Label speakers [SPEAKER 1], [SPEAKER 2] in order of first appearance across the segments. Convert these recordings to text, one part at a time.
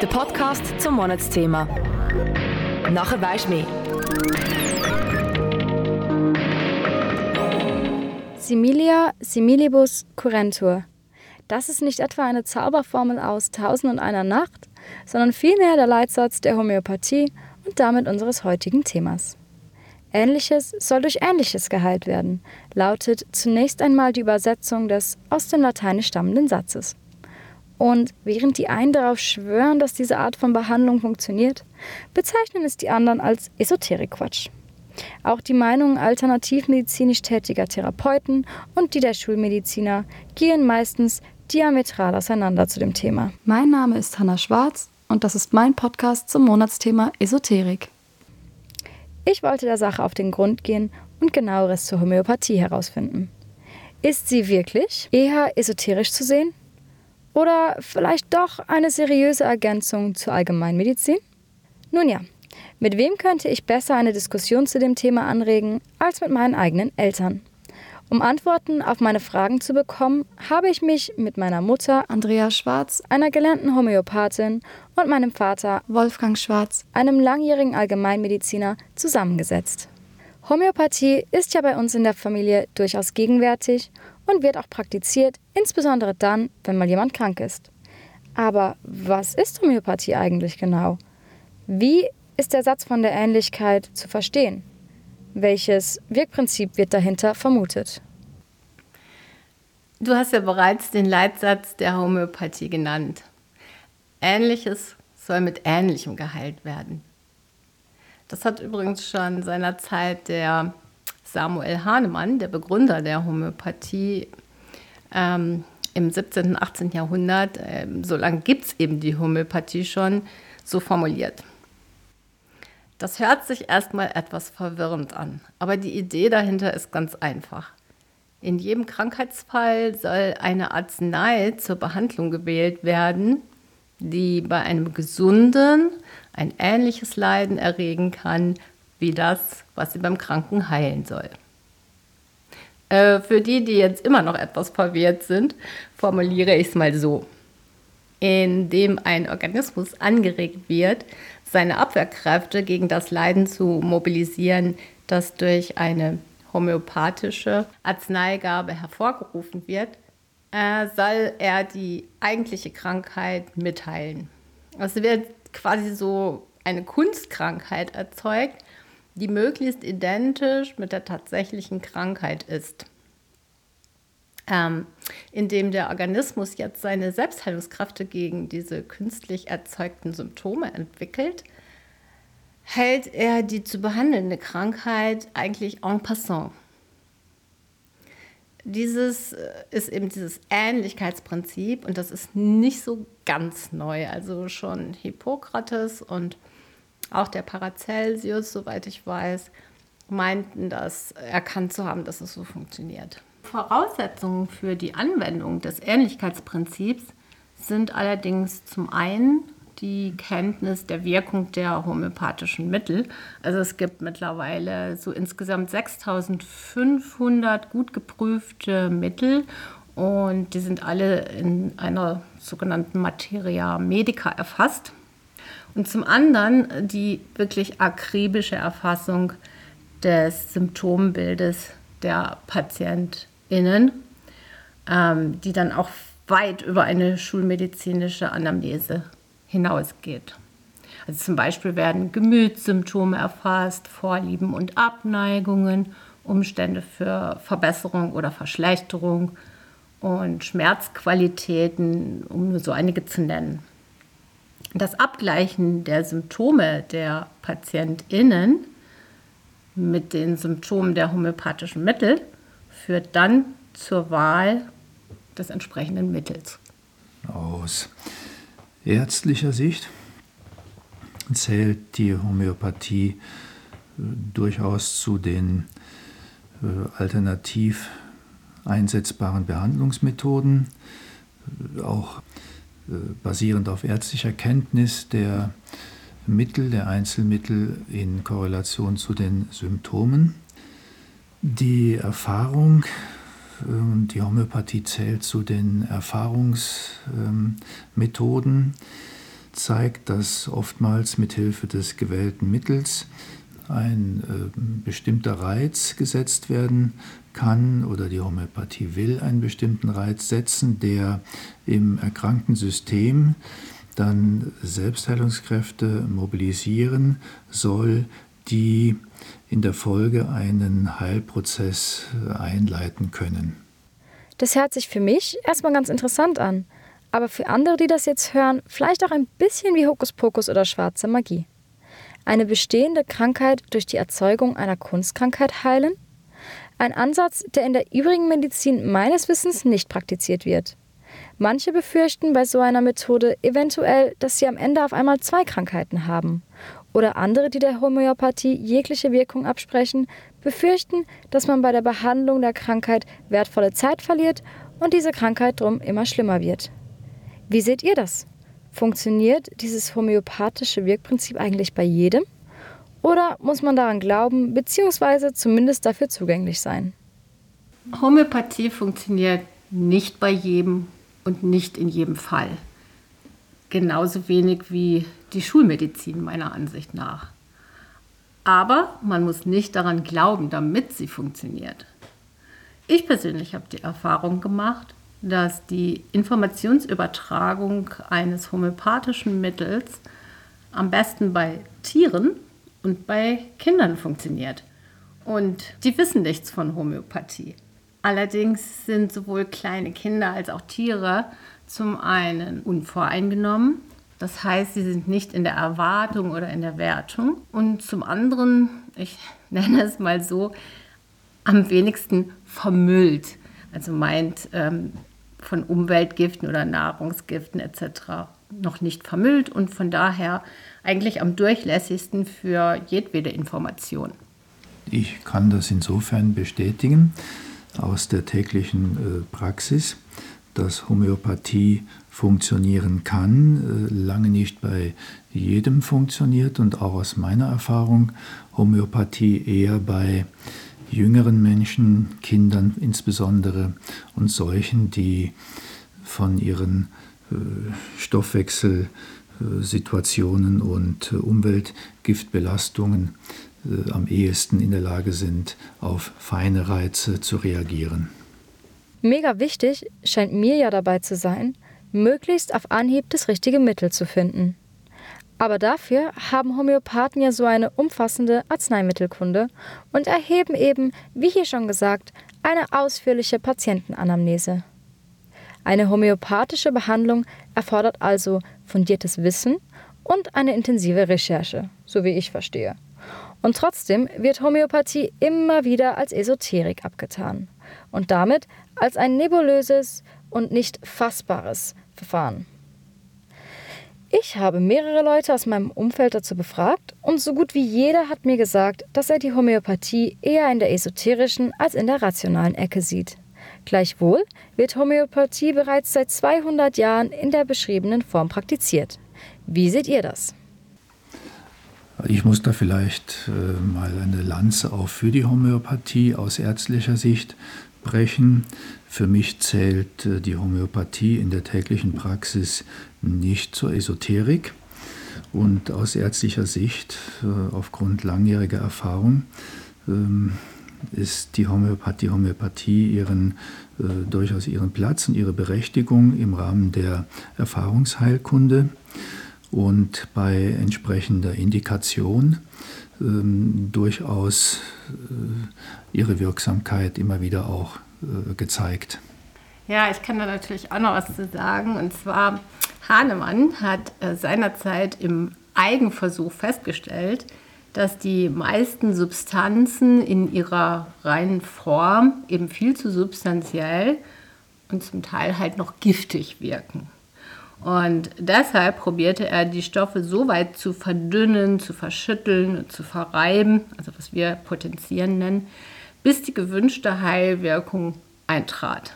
[SPEAKER 1] Der Podcast zum Monatsthema. Nachher weisst mehr.
[SPEAKER 2] Similia similibus curentur. Das ist nicht etwa eine Zauberformel aus Tausend und einer Nacht, sondern vielmehr der Leitsatz der Homöopathie und damit unseres heutigen Themas. Ähnliches soll durch Ähnliches geheilt werden, lautet zunächst einmal die Übersetzung des aus dem Lateinisch stammenden Satzes. Und während die einen darauf schwören, dass diese Art von Behandlung funktioniert, bezeichnen es die anderen als Esoterik-Quatsch. Auch die Meinungen alternativmedizinisch tätiger Therapeuten und die der Schulmediziner gehen meistens diametral auseinander zu dem Thema. Mein Name ist Hanna Schwarz und das ist mein Podcast zum Monatsthema Esoterik. Ich wollte der Sache auf den Grund gehen und genaueres zur Homöopathie herausfinden. Ist sie wirklich eher esoterisch zu sehen oder vielleicht doch eine seriöse Ergänzung zur Allgemeinmedizin? Nun ja, mit wem könnte ich besser eine Diskussion zu dem Thema anregen als mit meinen eigenen Eltern? Um Antworten auf meine Fragen zu bekommen, habe ich mich mit meiner Mutter Andrea Schwarz, einer gelernten Homöopathin, und meinem Vater Wolfgang Schwarz, einem langjährigen Allgemeinmediziner, zusammengesetzt. Homöopathie ist ja bei uns in der Familie durchaus gegenwärtig und wird auch praktiziert, insbesondere dann, wenn mal jemand krank ist. Aber was ist Homöopathie eigentlich genau? Wie ist der Satz von der Ähnlichkeit zu verstehen? Welches Wirkprinzip wird dahinter vermutet?
[SPEAKER 3] Du hast ja bereits den Leitsatz der Homöopathie genannt. Ähnliches soll mit Ähnlichem geheilt werden. Das hat übrigens schon seinerzeit der Samuel Hahnemann, der Begründer der Homöopathie, ähm, im 17. und 18. Jahrhundert, äh, so lange gibt es eben die Homöopathie schon, so formuliert. Das hört sich erstmal etwas verwirrend an, aber die Idee dahinter ist ganz einfach. In jedem Krankheitsfall soll eine Arznei zur Behandlung gewählt werden, die bei einem Gesunden ein ähnliches Leiden erregen kann wie das, was sie beim Kranken heilen soll. Äh, für die, die jetzt immer noch etwas verwirrt sind, formuliere ich es mal so. Indem ein Organismus angeregt wird, seine Abwehrkräfte gegen das Leiden zu mobilisieren, das durch eine homöopathische Arzneigabe hervorgerufen wird, äh, soll er die eigentliche Krankheit mitteilen. Es wird quasi so eine Kunstkrankheit erzeugt, die möglichst identisch mit der tatsächlichen Krankheit ist. Ähm, indem der Organismus jetzt seine Selbstheilungskräfte gegen diese künstlich erzeugten Symptome entwickelt, hält er die zu behandelnde Krankheit eigentlich en passant. Dieses äh, ist eben dieses Ähnlichkeitsprinzip und das ist nicht so ganz neu. Also schon Hippokrates und auch der Paracelsius, soweit ich weiß, meinten das erkannt zu haben, dass es so funktioniert. Voraussetzungen für die Anwendung des Ähnlichkeitsprinzips sind allerdings zum einen die Kenntnis der Wirkung der homöopathischen Mittel. Also es gibt mittlerweile so insgesamt 6500 gut geprüfte Mittel und die sind alle in einer sogenannten Materia Medica erfasst. Und zum anderen die wirklich akribische Erfassung des Symptombildes der PatientInnen, ähm, die dann auch weit über eine schulmedizinische Anamnese hinausgeht. Also zum Beispiel werden Gemütssymptome erfasst, Vorlieben und Abneigungen, Umstände für Verbesserung oder Verschlechterung und Schmerzqualitäten, um nur so einige zu nennen. Das Abgleichen der Symptome der PatientInnen mit den Symptomen der homöopathischen Mittel führt dann zur Wahl des entsprechenden Mittels.
[SPEAKER 4] Aus ärztlicher Sicht zählt die Homöopathie äh, durchaus zu den äh, alternativ einsetzbaren Behandlungsmethoden, äh, auch basierend auf ärztlicher Kenntnis der Mittel, der Einzelmittel in Korrelation zu den Symptomen. Die Erfahrung und die Homöopathie zählt zu den Erfahrungsmethoden, zeigt, dass oftmals mit Hilfe des gewählten Mittels ein äh, bestimmter Reiz gesetzt werden kann oder die Homöopathie will einen bestimmten Reiz setzen, der im erkrankten System dann Selbstheilungskräfte mobilisieren soll, die in der Folge einen Heilprozess äh, einleiten können.
[SPEAKER 2] Das hört sich für mich erstmal ganz interessant an, aber für andere, die das jetzt hören, vielleicht auch ein bisschen wie Hokuspokus oder schwarze Magie. Eine bestehende Krankheit durch die Erzeugung einer Kunstkrankheit heilen? Ein Ansatz, der in der übrigen Medizin meines Wissens nicht praktiziert wird. Manche befürchten bei so einer Methode eventuell, dass sie am Ende auf einmal zwei Krankheiten haben oder andere, die der Homöopathie jegliche Wirkung absprechen, befürchten, dass man bei der Behandlung der Krankheit wertvolle Zeit verliert und diese Krankheit drum immer schlimmer wird. Wie seht ihr das? Funktioniert dieses homöopathische Wirkprinzip eigentlich bei jedem? Oder muss man daran glauben, beziehungsweise zumindest dafür zugänglich sein?
[SPEAKER 3] Homöopathie funktioniert nicht bei jedem und nicht in jedem Fall genauso wenig wie die Schulmedizin meiner Ansicht nach. Aber man muss nicht daran glauben, damit sie funktioniert. Ich persönlich habe die Erfahrung gemacht, dass die Informationsübertragung eines homöopathischen Mittels am besten bei Tieren und bei Kindern funktioniert. Und die wissen nichts von Homöopathie. Allerdings sind sowohl kleine Kinder als auch Tiere zum einen unvoreingenommen, das heißt, sie sind nicht in der Erwartung oder in der Wertung. Und zum anderen, ich nenne es mal so, am wenigsten vermüllt. Also meint ähm, von Umweltgiften oder Nahrungsgiften etc. noch nicht vermüllt und von daher eigentlich am durchlässigsten für jedwede Information.
[SPEAKER 4] Ich kann das insofern bestätigen aus der täglichen äh, Praxis dass Homöopathie funktionieren kann, äh, lange nicht bei jedem funktioniert und auch aus meiner Erfahrung Homöopathie eher bei jüngeren Menschen, Kindern insbesondere und solchen, die von ihren äh, Stoffwechselsituationen und äh, Umweltgiftbelastungen am ehesten in der Lage sind, auf feine Reize zu reagieren.
[SPEAKER 2] Mega wichtig scheint mir ja dabei zu sein, möglichst auf Anhieb das richtige Mittel zu finden. Aber dafür haben Homöopathen ja so eine umfassende Arzneimittelkunde und erheben eben, wie hier schon gesagt, eine ausführliche Patientenanamnese. Eine homöopathische Behandlung erfordert also fundiertes Wissen und eine intensive Recherche, so wie ich verstehe. Und trotzdem wird Homöopathie immer wieder als Esoterik abgetan und damit als ein nebulöses und nicht fassbares Verfahren. Ich habe mehrere Leute aus meinem Umfeld dazu befragt und so gut wie jeder hat mir gesagt, dass er die Homöopathie eher in der esoterischen als in der rationalen Ecke sieht. Gleichwohl wird Homöopathie bereits seit 200 Jahren in der beschriebenen Form praktiziert. Wie seht ihr das?
[SPEAKER 4] Ich muss da vielleicht äh, mal eine Lanze auch für die Homöopathie aus ärztlicher Sicht brechen. Für mich zählt äh, die Homöopathie in der täglichen Praxis nicht zur Esoterik. Und aus ärztlicher Sicht, äh, aufgrund langjähriger Erfahrung, ähm, ist die Homöopathie, Homöopathie ihren, äh, durchaus ihren Platz und ihre Berechtigung im Rahmen der Erfahrungsheilkunde und bei entsprechender Indikation ähm, durchaus ihre Wirksamkeit immer wieder auch äh, gezeigt.
[SPEAKER 3] Ja, ich kann da natürlich auch noch was zu sagen. Und zwar, Hahnemann hat äh, seinerzeit im Eigenversuch festgestellt, dass die meisten Substanzen in ihrer reinen Form eben viel zu substanziell und zum Teil halt noch giftig wirken. Und deshalb probierte er, die Stoffe so weit zu verdünnen, zu verschütteln und zu verreiben, also was wir potenzieren nennen, bis die gewünschte Heilwirkung eintrat.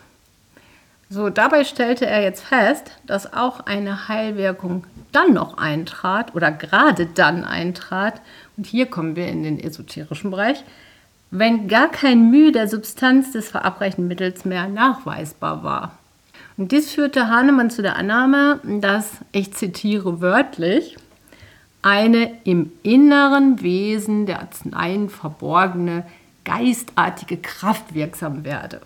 [SPEAKER 3] So, dabei stellte er jetzt fest, dass auch eine Heilwirkung dann noch eintrat oder gerade dann eintrat, und hier kommen wir in den esoterischen Bereich, wenn gar kein Mühe der Substanz des verabreichten Mittels mehr nachweisbar war. Und dies führte Hahnemann zu der Annahme, dass, ich zitiere wörtlich, eine im inneren Wesen der Arzneien verborgene geistartige Kraft wirksam werde.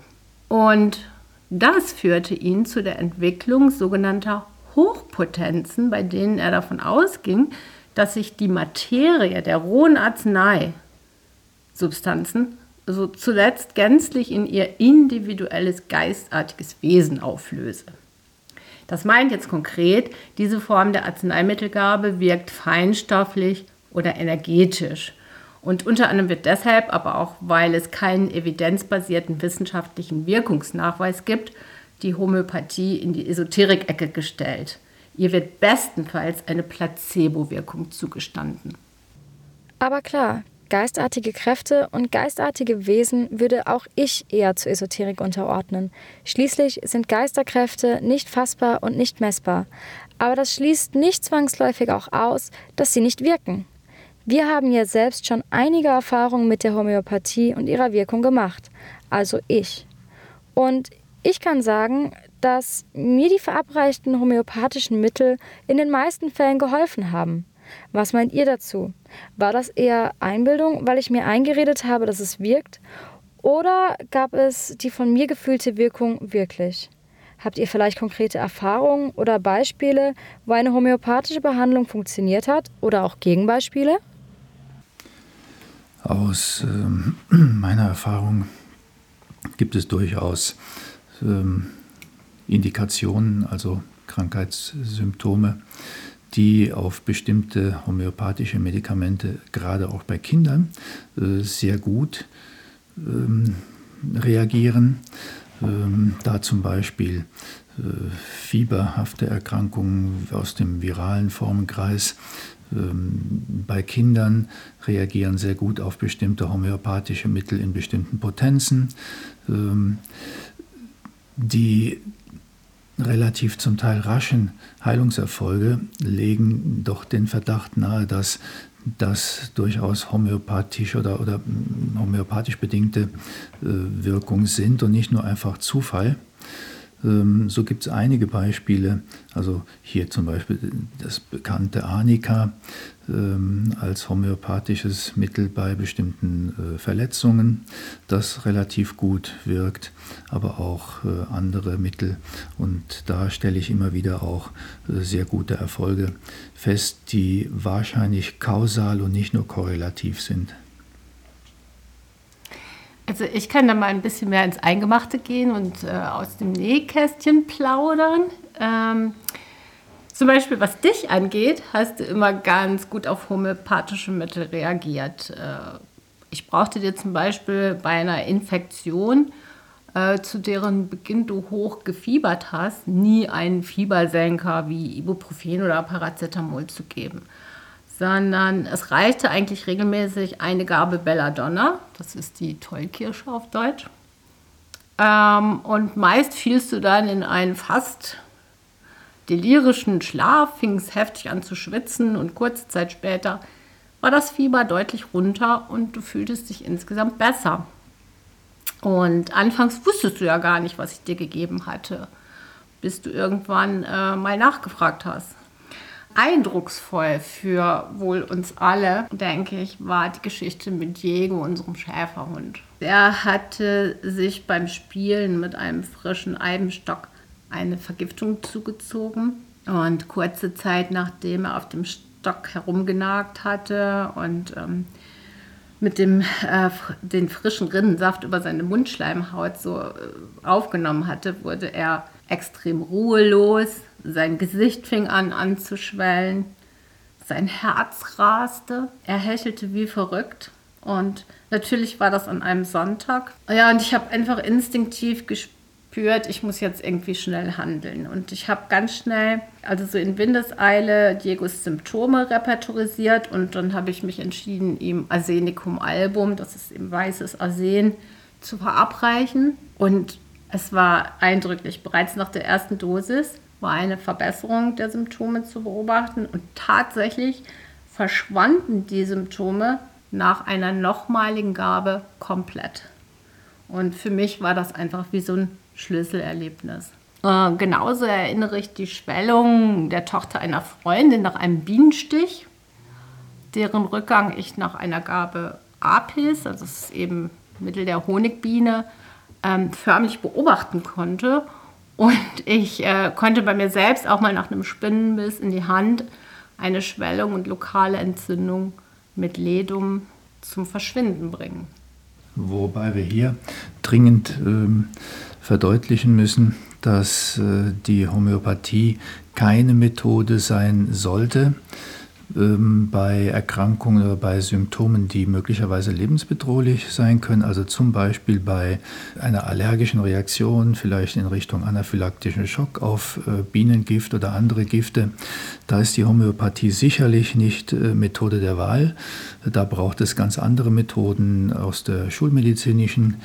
[SPEAKER 3] Und das führte ihn zu der Entwicklung sogenannter Hochpotenzen, bei denen er davon ausging, dass sich die Materie der rohen Arzneisubstanzen so zuletzt gänzlich in ihr individuelles geistartiges Wesen auflöse. Das meint jetzt konkret, diese Form der Arzneimittelgabe wirkt feinstofflich oder energetisch. Und unter anderem wird deshalb, aber auch weil es keinen evidenzbasierten wissenschaftlichen Wirkungsnachweis gibt, die Homöopathie in die Esoterik-Ecke gestellt. Ihr wird bestenfalls eine Placebo-Wirkung zugestanden.
[SPEAKER 2] Aber klar, geistartige Kräfte und geistartige Wesen würde auch ich eher zur Esoterik unterordnen. Schließlich sind Geisterkräfte nicht fassbar und nicht messbar. Aber das schließt nicht zwangsläufig auch aus, dass sie nicht wirken. Wir haben ja selbst schon einige Erfahrungen mit der Homöopathie und ihrer Wirkung gemacht. Also ich. Und ich kann sagen, dass mir die verabreichten homöopathischen Mittel in den meisten Fällen geholfen haben. Was meint ihr dazu? War das eher Einbildung, weil ich mir eingeredet habe, dass es wirkt? Oder gab es die von mir gefühlte Wirkung wirklich? Habt ihr vielleicht konkrete Erfahrungen oder Beispiele, wo eine homöopathische Behandlung funktioniert hat oder auch Gegenbeispiele?
[SPEAKER 4] Aus ähm, meiner Erfahrung gibt es durchaus ähm, Indikationen, also Krankheitssymptome, die auf bestimmte homöopathische Medikamente, gerade auch bei Kindern, äh, sehr gut ähm, reagieren. Ähm, da zum Beispiel äh, fieberhafte Erkrankungen aus dem viralen Formenkreis bei Kindern reagieren sehr gut auf bestimmte homöopathische Mittel in bestimmten Potenzen. Die relativ zum Teil raschen Heilungserfolge legen doch den Verdacht nahe, dass das durchaus homöopathisch oder, oder homöopathisch bedingte äh, Wirkungen sind und nicht nur einfach Zufall. Ähm, so gibt es einige Beispiele, also hier zum Beispiel das bekannte Arnika ähm, als homöopathisches Mittel bei bestimmten äh, Verletzungen, das relativ gut wirkt, aber auch äh, andere Mittel. Und da stelle ich immer wieder auch äh, sehr gute Erfolge fest, die wahrscheinlich kausal und nicht nur korrelativ sind.
[SPEAKER 3] Also ich kann da mal ein bisschen mehr ins Eingemachte gehen und äh, aus dem Nähkästchen plaudern. Ähm, zum Beispiel, was dich angeht, hast du immer ganz gut auf homöopathische Mittel reagiert. Äh, ich brauchte dir zum Beispiel bei einer Infektion, äh, zu deren Beginn du hoch gefiebert hast, nie einen Fiebersenker wie Ibuprofen oder Paracetamol zu geben sondern es reichte eigentlich regelmäßig eine Gabe Belladonna, das ist die Tollkirsche auf Deutsch. Ähm, und meist fielst du dann in einen fast delirischen Schlaf, fingst heftig an zu schwitzen und kurze Zeit später war das Fieber deutlich runter und du fühltest dich insgesamt besser. Und anfangs wusstest du ja gar nicht, was ich dir gegeben hatte, bis du irgendwann äh, mal nachgefragt hast eindrucksvoll für wohl uns alle, denke ich, war die Geschichte mit Diego, unserem Schäferhund. Der hatte sich beim Spielen mit einem frischen Eibenstock eine Vergiftung zugezogen. Und kurze Zeit nachdem er auf dem Stock herumgenagt hatte und ähm, mit dem äh, den frischen Rinnensaft über seine Mundschleimhaut so äh, aufgenommen hatte, wurde er extrem ruhelos, sein Gesicht fing an anzuschwellen, sein Herz raste, er hechelte wie verrückt und natürlich war das an einem Sonntag. Ja, und ich habe einfach instinktiv gespürt, ich muss jetzt irgendwie schnell handeln. Und ich habe ganz schnell, also so in Windeseile, Diegos Symptome repertorisiert und dann habe ich mich entschieden, ihm Arsenicum album, das ist eben weißes Arsen, zu verabreichen. Und es war eindrücklich. Bereits nach der ersten Dosis war eine Verbesserung der Symptome zu beobachten und tatsächlich verschwanden die Symptome nach einer nochmaligen Gabe komplett. Und für mich war das einfach wie so ein Schlüsselerlebnis. Äh, genauso erinnere ich die Schwellung der Tochter einer Freundin nach einem Bienenstich, deren Rückgang ich nach einer Gabe Apis, also das ist eben Mittel der Honigbiene, ähm, förmlich beobachten konnte. Und ich äh, konnte bei mir selbst auch mal nach einem Spinnenbiss in die Hand eine Schwellung und lokale Entzündung mit Ledum zum Verschwinden bringen.
[SPEAKER 4] Wobei wir hier dringend ähm, verdeutlichen müssen, dass äh, die Homöopathie keine Methode sein sollte, ähm, bei Erkrankungen oder bei Symptomen, die möglicherweise lebensbedrohlich sein können, also zum Beispiel bei einer allergischen Reaktion, vielleicht in Richtung anaphylaktischen Schock auf äh, Bienengift oder andere Gifte, da ist die Homöopathie sicherlich nicht äh, Methode der Wahl. Da braucht es ganz andere Methoden aus der schulmedizinischen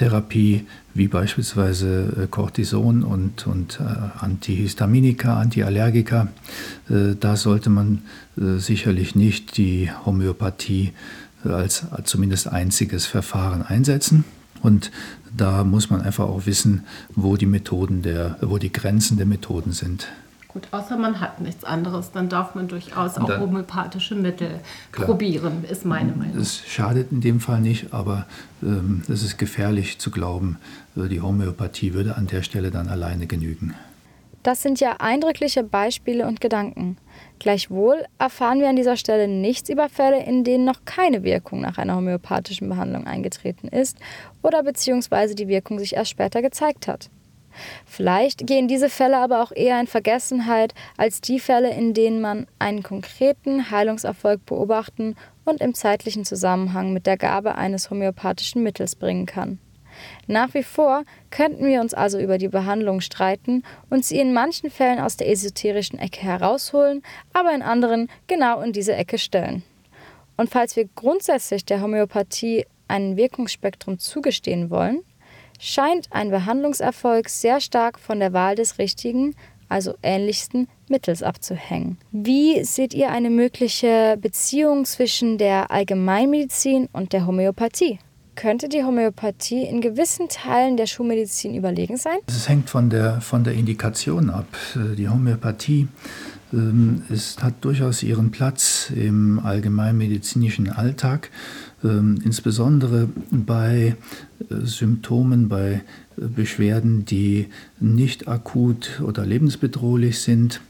[SPEAKER 4] Therapie, wie beispielsweise äh, Cortison und, und äh, Antihistaminika, Antiallergika. Äh, da sollte man sicherlich nicht die Homöopathie als zumindest einziges Verfahren einsetzen. Und da muss man einfach auch wissen, wo die Methoden der, wo die Grenzen der Methoden sind.
[SPEAKER 3] Gut, außer man hat nichts anderes, dann darf man durchaus auch dann, homöopathische Mittel klar, probieren, ist meine Meinung.
[SPEAKER 4] Es schadet in dem Fall nicht, aber ähm, es ist gefährlich zu glauben, äh, die Homöopathie würde an der Stelle dann alleine genügen.
[SPEAKER 2] Das sind ja eindrückliche Beispiele und Gedanken. Gleichwohl erfahren wir an dieser Stelle nichts über Fälle, in denen noch keine Wirkung nach einer homöopathischen Behandlung eingetreten ist oder beziehungsweise die Wirkung sich erst später gezeigt hat. Vielleicht gehen diese Fälle aber auch eher in Vergessenheit als die Fälle, in denen man einen konkreten Heilungserfolg beobachten und im zeitlichen Zusammenhang mit der Gabe eines homöopathischen Mittels bringen kann. Nach wie vor könnten wir uns also über die Behandlung streiten und sie in manchen Fällen aus der esoterischen Ecke herausholen, aber in anderen genau in diese Ecke stellen. Und falls wir grundsätzlich der Homöopathie ein Wirkungsspektrum zugestehen wollen, scheint ein Behandlungserfolg sehr stark von der Wahl des richtigen, also ähnlichsten Mittels abzuhängen. Wie seht ihr eine mögliche Beziehung zwischen der Allgemeinmedizin und der Homöopathie? Könnte die Homöopathie in gewissen Teilen der Schulmedizin überlegen sein?
[SPEAKER 4] Es hängt von der, von der Indikation ab. Die Homöopathie ähm, ist, hat durchaus ihren Platz im allgemeinmedizinischen Alltag ähm, insbesondere bei äh, Symptomen, bei äh, Beschwerden, die nicht akut oder lebensbedrohlich sind.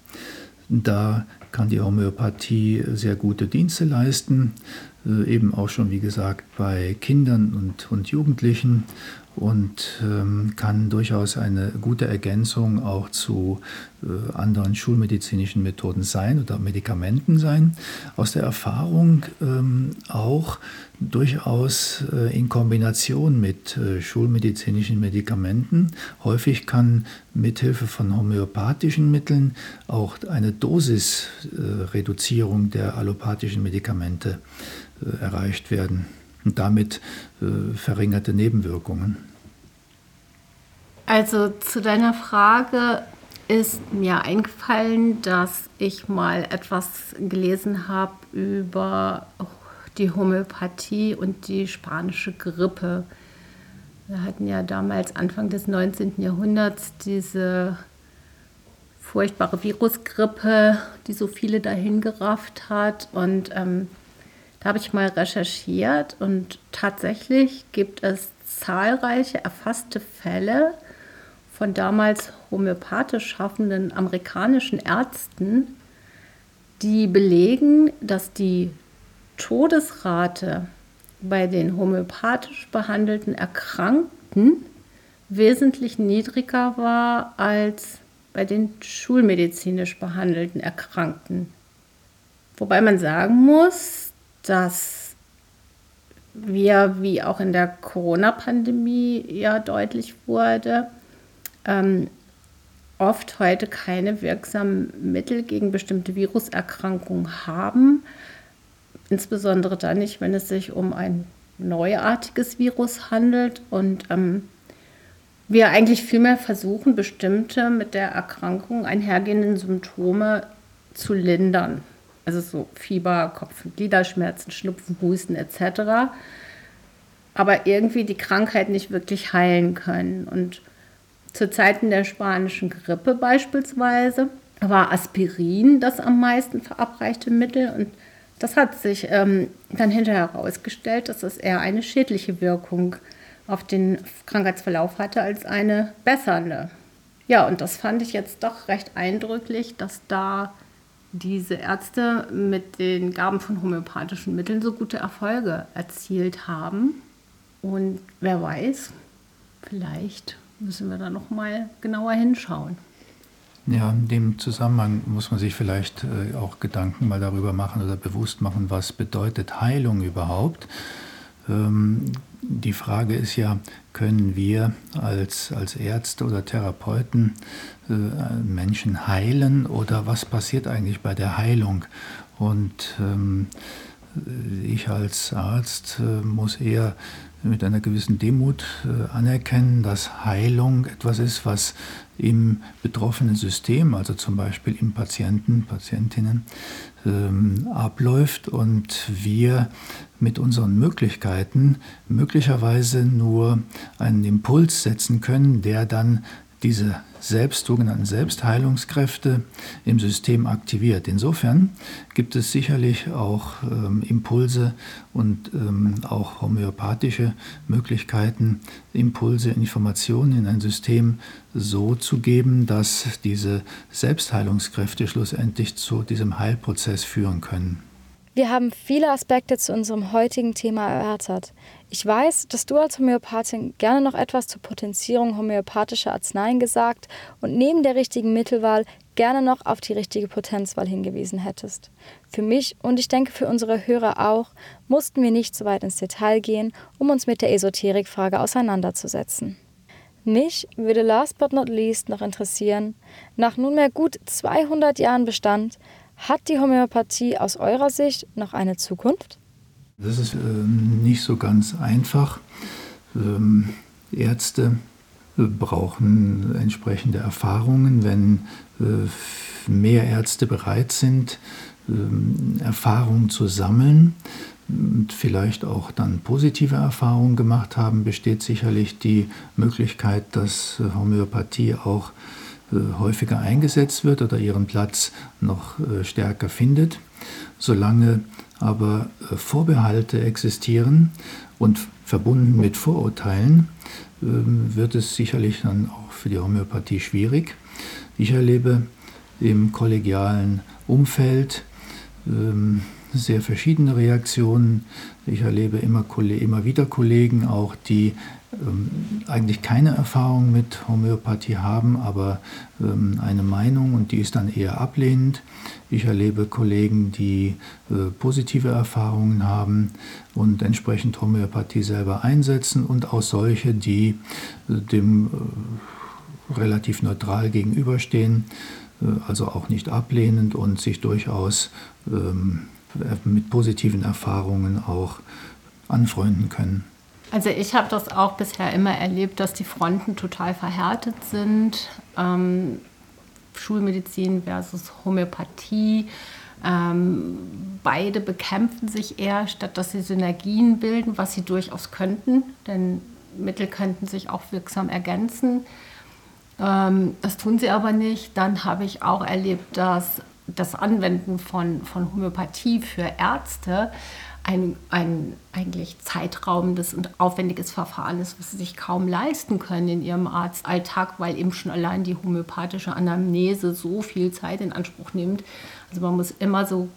[SPEAKER 4] Da kann die Homöopathie sehr gute Dienste leisten, äh, eben auch schon, wie gesagt, bei Kindern und, und Jugendlichen und ähm, kann durchaus eine gute Ergänzung auch zu äh, anderen schulmedizinischen Methoden sein oder Medikamenten sein. Aus der Erfahrung ähm, auch durchaus äh, in Kombination mit äh, schulmedizinischen Medikamenten. Häufig kann mithilfe von homöopathischen Mitteln auch eine Dosisreduzierung der allopathischen Medikamente äh, erreicht werden und damit äh, verringerte Nebenwirkungen.
[SPEAKER 3] Also zu deiner Frage ist mir eingefallen, dass ich mal etwas gelesen habe über die Homöopathie und die spanische Grippe. Wir hatten ja damals Anfang des 19. Jahrhunderts diese furchtbare Virusgrippe, die so viele dahin gerafft hat. Und ähm, da habe ich mal recherchiert und tatsächlich gibt es zahlreiche erfasste Fälle von damals homöopathisch schaffenden amerikanischen Ärzten, die belegen, dass die Todesrate bei den homöopathisch behandelten Erkrankten wesentlich niedriger war als bei den schulmedizinisch behandelten Erkrankten. Wobei man sagen muss, dass wir, wie auch in der Corona-Pandemie ja deutlich wurde, ähm, oft heute keine wirksamen Mittel gegen bestimmte Viruserkrankungen haben. Insbesondere dann nicht, wenn es sich um ein neuartiges Virus handelt und ähm, wir eigentlich vielmehr versuchen, bestimmte mit der Erkrankung einhergehenden Symptome zu lindern. Also so Fieber, Kopf- und Gliederschmerzen, Schnupfen, Husten etc. Aber irgendwie die Krankheit nicht wirklich heilen können. Und zu Zeiten der spanischen Grippe beispielsweise war Aspirin das am meisten verabreichte Mittel. Und das hat sich ähm, dann hinterher herausgestellt, dass es eher eine schädliche Wirkung auf den Krankheitsverlauf hatte als eine bessernde. Ja, und das fand ich jetzt doch recht eindrücklich, dass da diese Ärzte mit den Gaben von homöopathischen Mitteln so gute Erfolge erzielt haben. Und wer weiß, vielleicht müssen wir da noch mal genauer hinschauen.
[SPEAKER 4] Ja, in dem Zusammenhang muss man sich vielleicht äh, auch Gedanken mal darüber machen oder bewusst machen, was bedeutet Heilung überhaupt. Die Frage ist ja, können wir als, als Ärzte oder Therapeuten äh, Menschen heilen oder was passiert eigentlich bei der Heilung? Und ähm, ich als Arzt äh, muss eher mit einer gewissen Demut äh, anerkennen, dass Heilung etwas ist, was im betroffenen System, also zum Beispiel im Patienten, Patientinnen, ähm, abläuft und wir mit unseren Möglichkeiten möglicherweise nur einen Impuls setzen können, der dann diese selbst, sogenannten Selbstheilungskräfte im System aktiviert. Insofern gibt es sicherlich auch ähm, Impulse und ähm, auch homöopathische Möglichkeiten, Impulse, Informationen in ein System so zu geben, dass diese Selbstheilungskräfte schlussendlich zu diesem Heilprozess führen können.
[SPEAKER 2] Wir haben viele Aspekte zu unserem heutigen Thema erörtert. Ich weiß, dass du als Homöopathin gerne noch etwas zur Potenzierung homöopathischer Arzneien gesagt und neben der richtigen Mittelwahl gerne noch auf die richtige Potenzwahl hingewiesen hättest. Für mich und ich denke für unsere Hörer auch, mussten wir nicht so weit ins Detail gehen, um uns mit der Esoterikfrage auseinanderzusetzen. Mich würde last but not least noch interessieren, nach nunmehr gut 200 Jahren Bestand, hat die Homöopathie aus eurer Sicht noch eine Zukunft?
[SPEAKER 4] Das ist äh, nicht so ganz einfach. Ähm, Ärzte äh, brauchen entsprechende Erfahrungen. Wenn äh, mehr Ärzte bereit sind, ähm, Erfahrungen zu sammeln und vielleicht auch dann positive Erfahrungen gemacht haben, besteht sicherlich die Möglichkeit, dass äh, Homöopathie auch äh, häufiger eingesetzt wird oder ihren Platz noch äh, stärker findet. Solange aber äh, Vorbehalte existieren und verbunden mit Vorurteilen, ähm, wird es sicherlich dann auch für die Homöopathie schwierig. Ich erlebe im kollegialen Umfeld ähm, sehr verschiedene Reaktionen. Ich erlebe immer, immer wieder Kollegen auch, die ähm, eigentlich keine Erfahrung mit Homöopathie haben, aber ähm, eine Meinung und die ist dann eher ablehnend. Ich erlebe Kollegen, die äh, positive Erfahrungen haben und entsprechend Homöopathie selber einsetzen und auch solche, die äh, dem äh, relativ neutral gegenüberstehen, äh, also auch nicht ablehnend und sich durchaus ähm, mit positiven Erfahrungen auch anfreunden können.
[SPEAKER 3] Also ich habe das auch bisher immer erlebt, dass die Fronten total verhärtet sind. Ähm, Schulmedizin versus Homöopathie. Ähm, beide bekämpfen sich eher, statt dass sie Synergien bilden, was sie durchaus könnten, denn Mittel könnten sich auch wirksam ergänzen. Ähm, das tun sie aber nicht. Dann habe ich auch erlebt, dass das Anwenden von, von Homöopathie für Ärzte ein, ein eigentlich zeitraubendes und aufwendiges Verfahren ist, was sie sich kaum leisten können in ihrem Arztalltag, weil eben schon allein die homöopathische Anamnese so viel Zeit in Anspruch nimmt. Also man muss immer so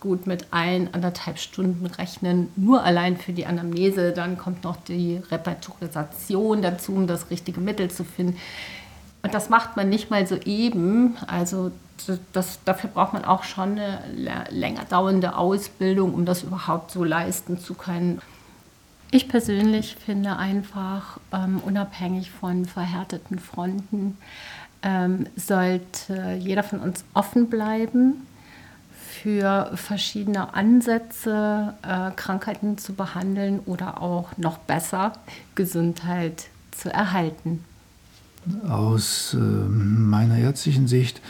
[SPEAKER 3] gut mit ein, anderthalb Stunden rechnen, nur allein für die Anamnese. Dann kommt noch die Repertorisation dazu, um das richtige Mittel zu finden. Und das macht man nicht mal so eben. Also das, dafür braucht man auch schon eine länger dauernde Ausbildung, um das überhaupt so leisten zu können. Ich persönlich finde einfach, ähm, unabhängig von verhärteten Fronten, ähm, sollte jeder von uns offen bleiben für verschiedene Ansätze, äh, Krankheiten zu behandeln oder auch noch besser Gesundheit zu erhalten.
[SPEAKER 4] Aus äh, meiner ärztlichen Sicht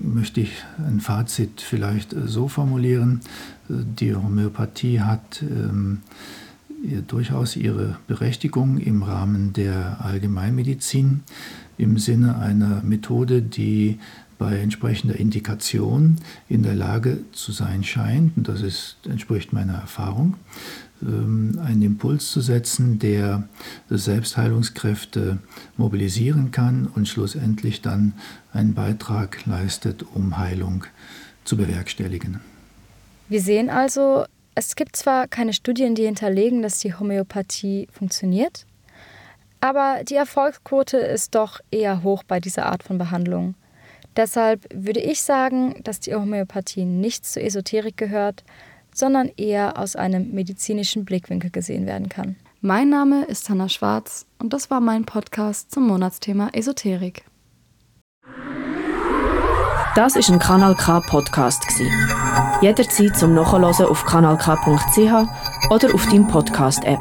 [SPEAKER 4] möchte ich ein Fazit vielleicht so formulieren. Die Homöopathie hat ähm, durchaus ihre Berechtigung im Rahmen der Allgemeinmedizin im Sinne einer Methode, die bei entsprechender Indikation in der Lage zu sein scheint, und das ist, entspricht meiner Erfahrung, ähm, einen Impuls zu setzen, der Selbstheilungskräfte mobilisieren kann und schlussendlich dann einen Beitrag leistet, um Heilung zu bewerkstelligen.
[SPEAKER 2] Wir sehen also, es gibt zwar keine Studien, die hinterlegen, dass die Homöopathie funktioniert, aber die Erfolgsquote ist doch eher hoch bei dieser Art von Behandlung. Deshalb würde ich sagen, dass die Homöopathie nicht zur Esoterik gehört, sondern eher aus einem medizinischen Blickwinkel gesehen werden kann. Mein Name ist Hanna Schwarz und das war mein Podcast zum Monatsthema Esoterik.
[SPEAKER 1] Das ist ein Kanal K Podcast Jederzeit zum Nachhören auf kanalk.ch oder auf deinem Podcast App.